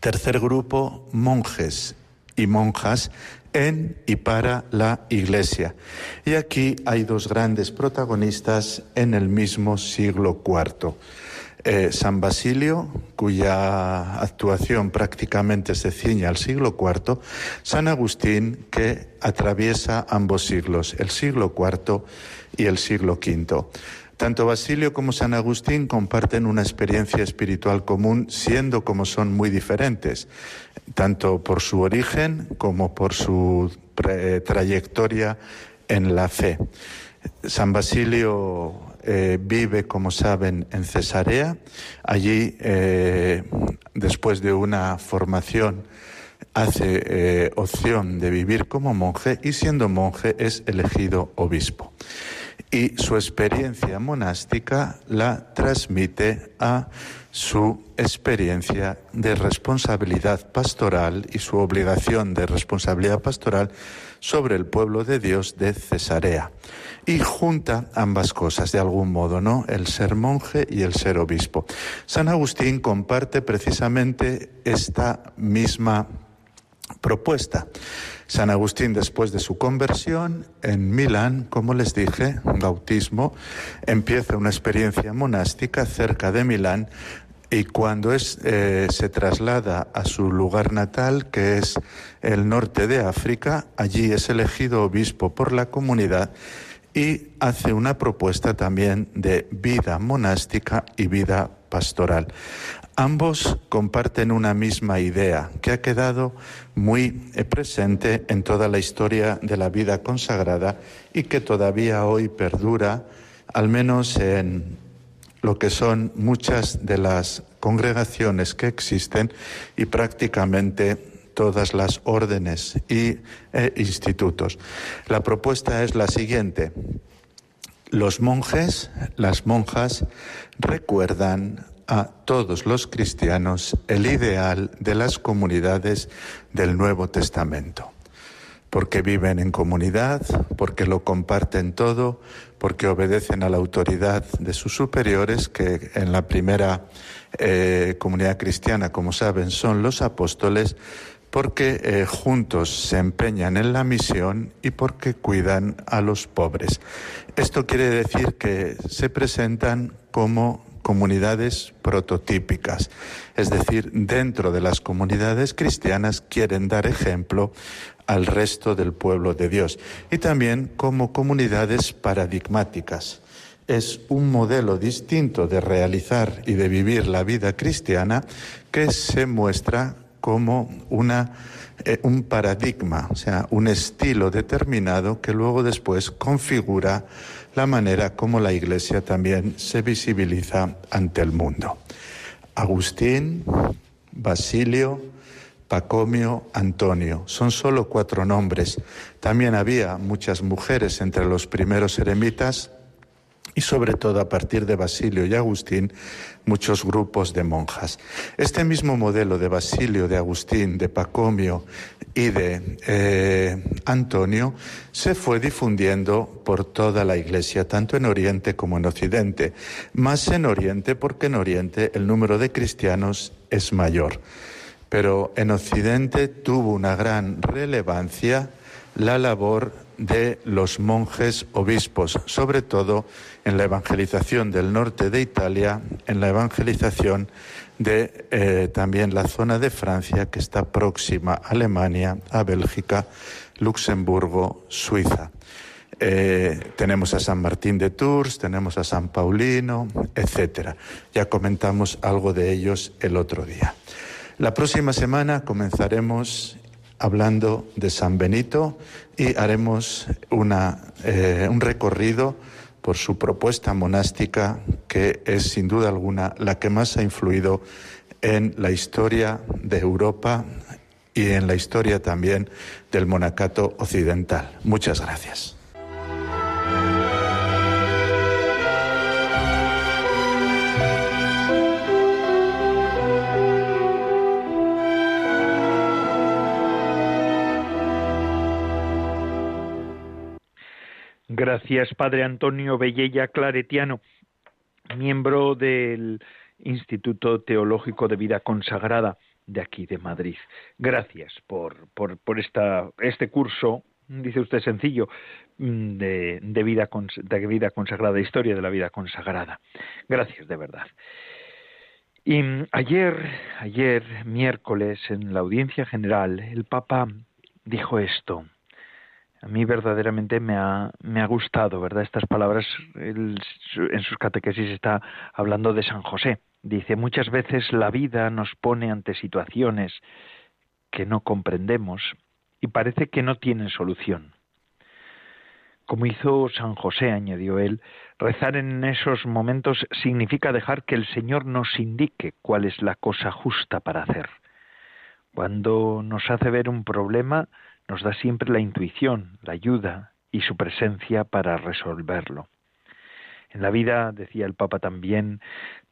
Tercer grupo, monjes y monjas en y para la Iglesia. Y aquí hay dos grandes protagonistas en el mismo siglo IV. Eh, San Basilio, cuya actuación prácticamente se ciña al siglo IV, San Agustín, que atraviesa ambos siglos, el siglo IV y el siglo V. Tanto Basilio como San Agustín comparten una experiencia espiritual común, siendo como son muy diferentes, tanto por su origen como por su trayectoria en la fe. San Basilio eh, vive, como saben, en Cesarea. Allí, eh, después de una formación, hace eh, opción de vivir como monje y siendo monje es elegido obispo. Y su experiencia monástica la transmite a su experiencia de responsabilidad pastoral y su obligación de responsabilidad pastoral sobre el pueblo de Dios de Cesarea y junta ambas cosas de algún modo, ¿no? El ser monje y el ser obispo. San Agustín comparte precisamente esta misma propuesta. San Agustín, después de su conversión en Milán, como les dije, bautismo, empieza una experiencia monástica cerca de Milán y cuando eh, se traslada a su lugar natal, que es el norte de África, allí es elegido obispo por la comunidad y hace una propuesta también de vida monástica y vida pastoral. Ambos comparten una misma idea que ha quedado muy eh, presente en toda la historia de la vida consagrada y que todavía hoy perdura, al menos en lo que son muchas de las congregaciones que existen y prácticamente todas las órdenes y e institutos. La propuesta es la siguiente. Los monjes, las monjas, recuerdan a todos los cristianos el ideal de las comunidades del Nuevo Testamento, porque viven en comunidad, porque lo comparten todo, porque obedecen a la autoridad de sus superiores, que en la primera eh, comunidad cristiana, como saben, son los apóstoles, porque eh, juntos se empeñan en la misión y porque cuidan a los pobres. Esto quiere decir que se presentan como comunidades prototípicas, es decir, dentro de las comunidades cristianas quieren dar ejemplo al resto del pueblo de Dios y también como comunidades paradigmáticas. Es un modelo distinto de realizar y de vivir la vida cristiana que se muestra como una, eh, un paradigma, o sea, un estilo determinado que luego después configura la manera como la Iglesia también se visibiliza ante el mundo. Agustín, Basilio, Pacomio, Antonio. Son solo cuatro nombres. También había muchas mujeres entre los primeros eremitas y sobre todo a partir de Basilio y Agustín, muchos grupos de monjas. Este mismo modelo de Basilio, de Agustín, de Pacomio y de eh, Antonio se fue difundiendo por toda la Iglesia, tanto en Oriente como en Occidente. Más en Oriente porque en Oriente el número de cristianos es mayor. Pero en Occidente tuvo una gran relevancia la labor de los monjes obispos, sobre todo en la evangelización del norte de Italia, en la evangelización de eh, también la zona de Francia que está próxima a Alemania, a Bélgica, Luxemburgo, Suiza. Eh, tenemos a San Martín de Tours, tenemos a San Paulino, etcétera. Ya comentamos algo de ellos el otro día. La próxima semana comenzaremos hablando de San Benito y haremos una, eh, un recorrido por su propuesta monástica que es sin duda alguna la que más ha influido en la historia de Europa y en la historia también del monacato occidental. Muchas gracias. Gracias, Padre Antonio Bellella Claretiano, miembro del Instituto Teológico de Vida Consagrada de aquí de Madrid. Gracias por, por, este curso, dice usted sencillo, mm, de, de, vida, de vida consagrada, historia de la vida consagrada. Gracias, de verdad. Y ayer, ayer, miércoles, en la audiencia general, el Papa dijo esto. A mí verdaderamente me ha, gustado, ¿verdad? Estas palabras, en sus catequesis está hablando de San José. Dice, muchas veces la vida nos pone ante situaciones que no comprendemos y parece que no tienen solución. Como hizo San José, añadió él, rezar en esos momentos significa dejar que el Señor nos indique cuál es la cosa justa para hacer. Cuando nos hace ver un problema, nos da siempre la intuición, la ayuda y su presencia para resolverlo. En la vida, decía el Papa también,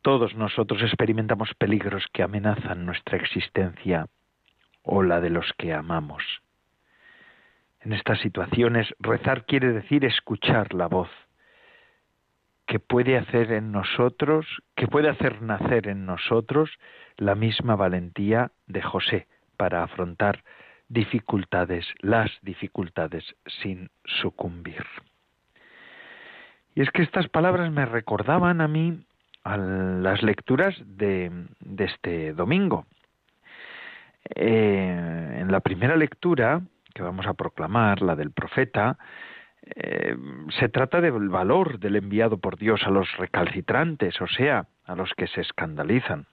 todos nosotros experimentamos peligros que amenazan nuestra existencia o la de los que amamos. En estas situaciones, rezar quiere decir escuchar la voz que puede hacer en nosotros, que puede hacer nacer en nosotros la misma valentía de José para afrontar dificultades, las dificultades sin sucumbir. Y es que estas palabras me recordaban a mí a las lecturas de, este domingo. Eh, en la primera lectura que vamos a proclamar, la del profeta, eh, se trata del valor del enviado por Dios a los recalcitrantes, o sea, a los que se escandalizan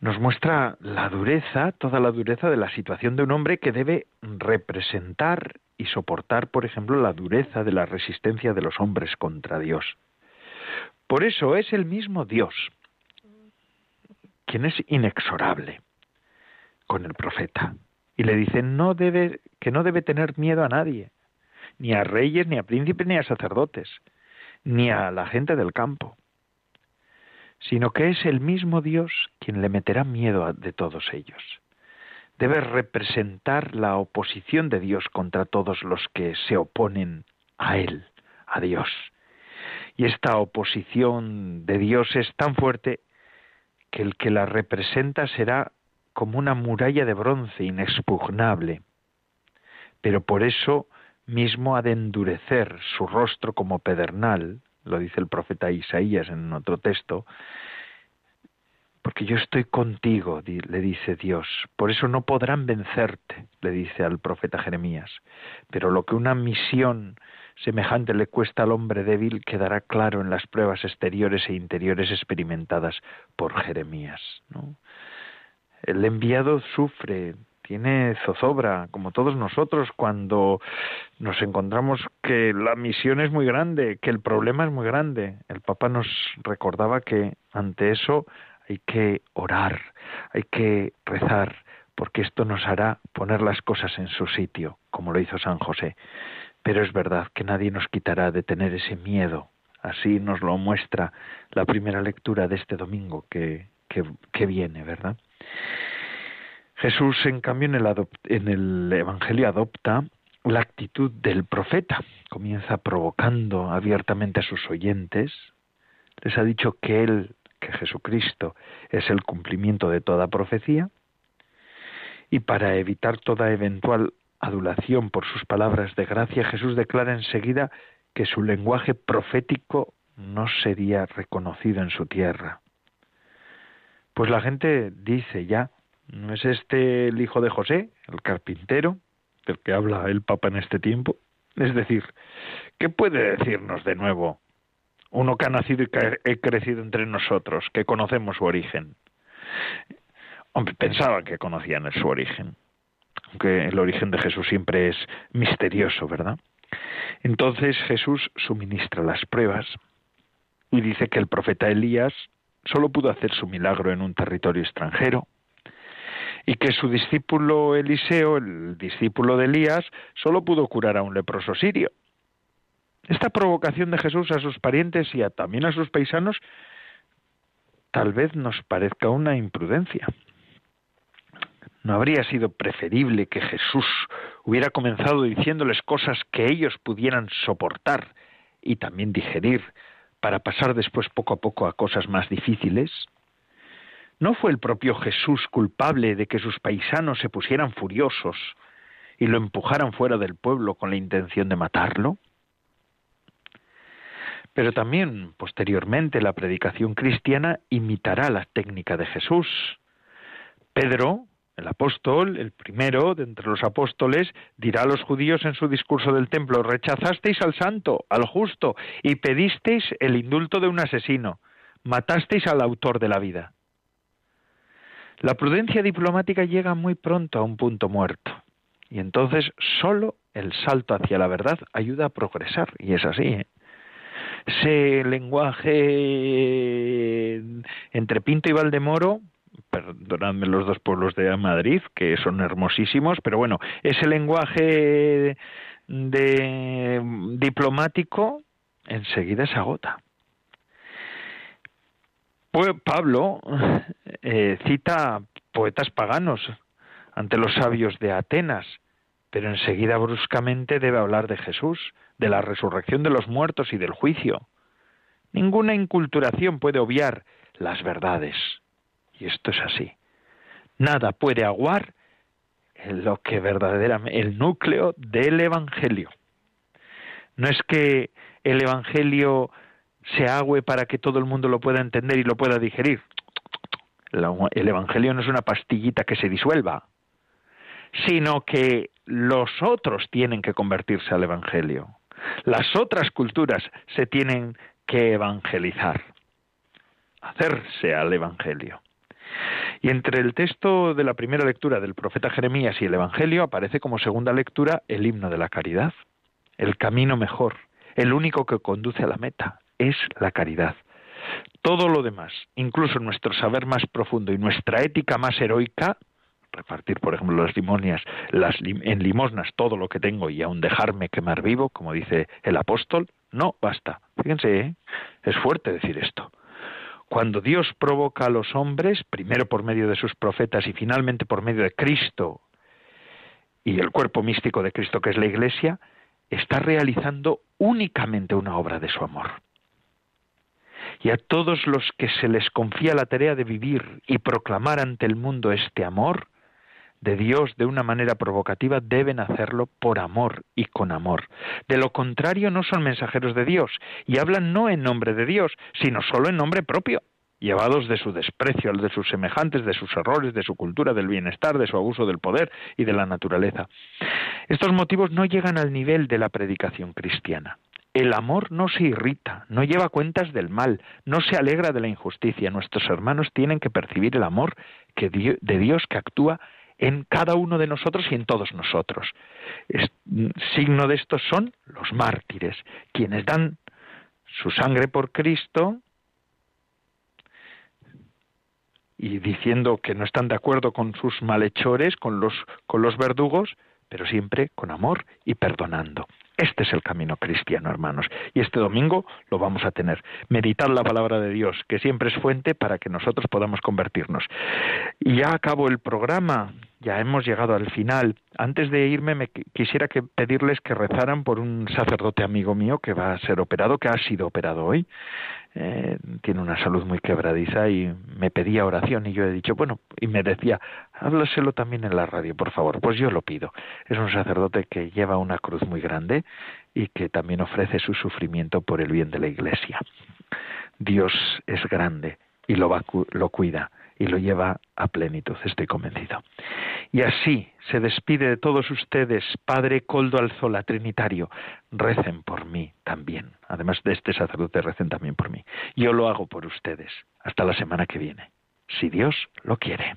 nos muestra la dureza, toda la dureza de la situación de un hombre que debe representar y soportar, por ejemplo, la dureza de la resistencia de los hombres contra Dios. Por eso es el mismo Dios quien es inexorable con el profeta y le dice que no debe tener miedo a nadie, ni a reyes, ni a príncipes, ni a sacerdotes, ni a la gente del campo sino que es el mismo Dios quien le meterá miedo de todos ellos. Debe representar la oposición de Dios contra todos los que se oponen a Él, a Dios. Y esta oposición de Dios es tan fuerte que el que la representa será como una muralla de bronce inexpugnable. Pero por eso mismo ha de endurecer su rostro como pedernal, lo dice el profeta Isaías en otro texto, porque yo estoy contigo, le dice Dios, por eso no podrán vencerte, le dice al profeta Jeremías, pero lo que una misión semejante le cuesta al hombre débil quedará claro en las pruebas exteriores e interiores experimentadas por Jeremías. El enviado sufre, tiene zozobra, como todos nosotros, cuando nos encontramos que la misión es muy grande, que el problema es muy grande. El Papa nos recordaba que ante eso hay que orar, hay que rezar, porque esto nos hará poner las cosas en su sitio, como lo hizo San José. Pero es verdad que nadie nos quitará de tener ese miedo. Así nos lo muestra la primera lectura de este domingo que, que, que viene, ¿verdad? Jesús, en cambio, en el, Evangelio adopta la actitud del profeta. Comienza provocando abiertamente a sus oyentes. Les ha dicho que Él, que Jesucristo, es el cumplimiento de toda profecía. Y para evitar toda eventual adulación por sus palabras de gracia, Jesús declara enseguida que su lenguaje profético no sería reconocido en su tierra. Pues la gente dice ya, ¿No es este el hijo de José, el carpintero, del que habla el Papa en este tiempo? Es decir, ¿qué puede decirnos de nuevo uno que ha nacido y que ha crecido entre nosotros, que conocemos su origen? Hombre, pensaban que conocían su origen, aunque el origen de Jesús siempre es misterioso, ¿verdad? Entonces Jesús suministra las pruebas y dice que el profeta Elías solo pudo hacer su milagro en un territorio extranjero y que su discípulo Eliseo, el discípulo de Elías, solo pudo curar a un leproso sirio. Esta provocación de Jesús a sus parientes y también a sus paisanos tal vez nos parezca una imprudencia. ¿No habría sido preferible que Jesús hubiera comenzado diciéndoles cosas que ellos pudieran soportar y también digerir para pasar después poco a poco a cosas más difíciles? ¿No fue el propio Jesús culpable de que sus paisanos se pusieran furiosos y lo empujaran fuera del pueblo con la intención de matarlo? Pero también, posteriormente, la predicación cristiana imitará la técnica de Jesús. Pedro, el apóstol, el primero de entre los apóstoles, dirá a los judíos en su discurso del templo, rechazasteis al santo, al justo, y pedisteis el indulto de un asesino, matasteis al autor de la vida. La prudencia diplomática llega muy pronto a un punto muerto, y entonces solo el salto hacia la verdad ayuda a progresar, y es así. ¿eh? ese lenguaje entre Pinto y Valdemoro, perdonadme los dos pueblos de Madrid, que son hermosísimos, pero bueno, ese lenguaje de diplomático enseguida se agota. Pues Pablo eh, cita poetas paganos ante los sabios de Atenas, pero enseguida bruscamente debe hablar de Jesús, de la resurrección de los muertos y del juicio. Ninguna inculturación puede obviar las verdades. Y esto es así. Nada puede aguar lo que verdaderamente el núcleo del evangelio. No es que el evangelio se agüe para que todo el mundo lo pueda entender y lo pueda digerir. El evangelio no es una pastillita que se disuelva, sino que los otros tienen que convertirse al evangelio. Las otras culturas se tienen que evangelizar, hacerse al Evangelio. Y entre el texto de la primera lectura del profeta Jeremías y el Evangelio aparece como segunda lectura el himno de la caridad, el camino mejor, el único que conduce a la meta, es la caridad. Todo lo demás, incluso nuestro saber más profundo y nuestra ética más heroica, repartir, por ejemplo, las limonias, las en limosnas todo lo que tengo y aun dejarme quemar vivo, como dice el apóstol, no basta. Fíjense, ¿eh? es fuerte decir esto. Cuando Dios provoca a los hombres, primero por medio de sus profetas y finalmente por medio de Cristo y el cuerpo místico de Cristo que es la Iglesia, está realizando únicamente una obra de su amor. Y a todos los que se les confía la tarea de vivir y proclamar ante el mundo este amor, de Dios de una manera provocativa deben hacerlo por amor y con amor. De lo contrario no son mensajeros de Dios y hablan no en nombre de Dios, sino solo en nombre propio, llevados de su desprecio, de sus semejantes, de sus errores, de su cultura, del bienestar, de su abuso del poder y de la naturaleza. Estos motivos no llegan al nivel de la predicación cristiana. El amor no se irrita, no lleva cuentas del mal, no se alegra de la injusticia. Nuestros hermanos tienen que percibir el amor que de Dios que actúa en cada uno de nosotros y en todos nosotros. signo de esto son los mártires, quienes dan su sangre por Cristo y diciendo que no están de acuerdo con sus malhechores, con los verdugos, pero siempre con amor y perdonando. Este es el camino cristiano, hermanos. Y este domingo lo vamos a tener. Meditar la palabra de Dios, que siempre es fuente para que nosotros podamos convertirnos. Y ya acabo el programa ya hemos llegado al final. Antes de irme, me quisiera que pedirles que rezaran por un sacerdote amigo mío que va a ser operado, que ha sido operado hoy. Eh, tiene una salud muy quebradiza y me pedía oración y yo he dicho, bueno, y me decía, háblaselo también en la radio, por favor. Pues yo lo pido. Es un sacerdote que lleva una cruz muy grande y que también ofrece su sufrimiento por el bien de la Iglesia. Dios es grande y lo, va, lo cuida y lo lleva a plenitud, estoy convencido. Y así se despide de todos ustedes, Padre Coldo Alzola, Trinitario, recen por mí también. Además de este sacerdote, recen también por mí. Yo lo hago por ustedes. Hasta la semana que viene, si Dios lo quiere.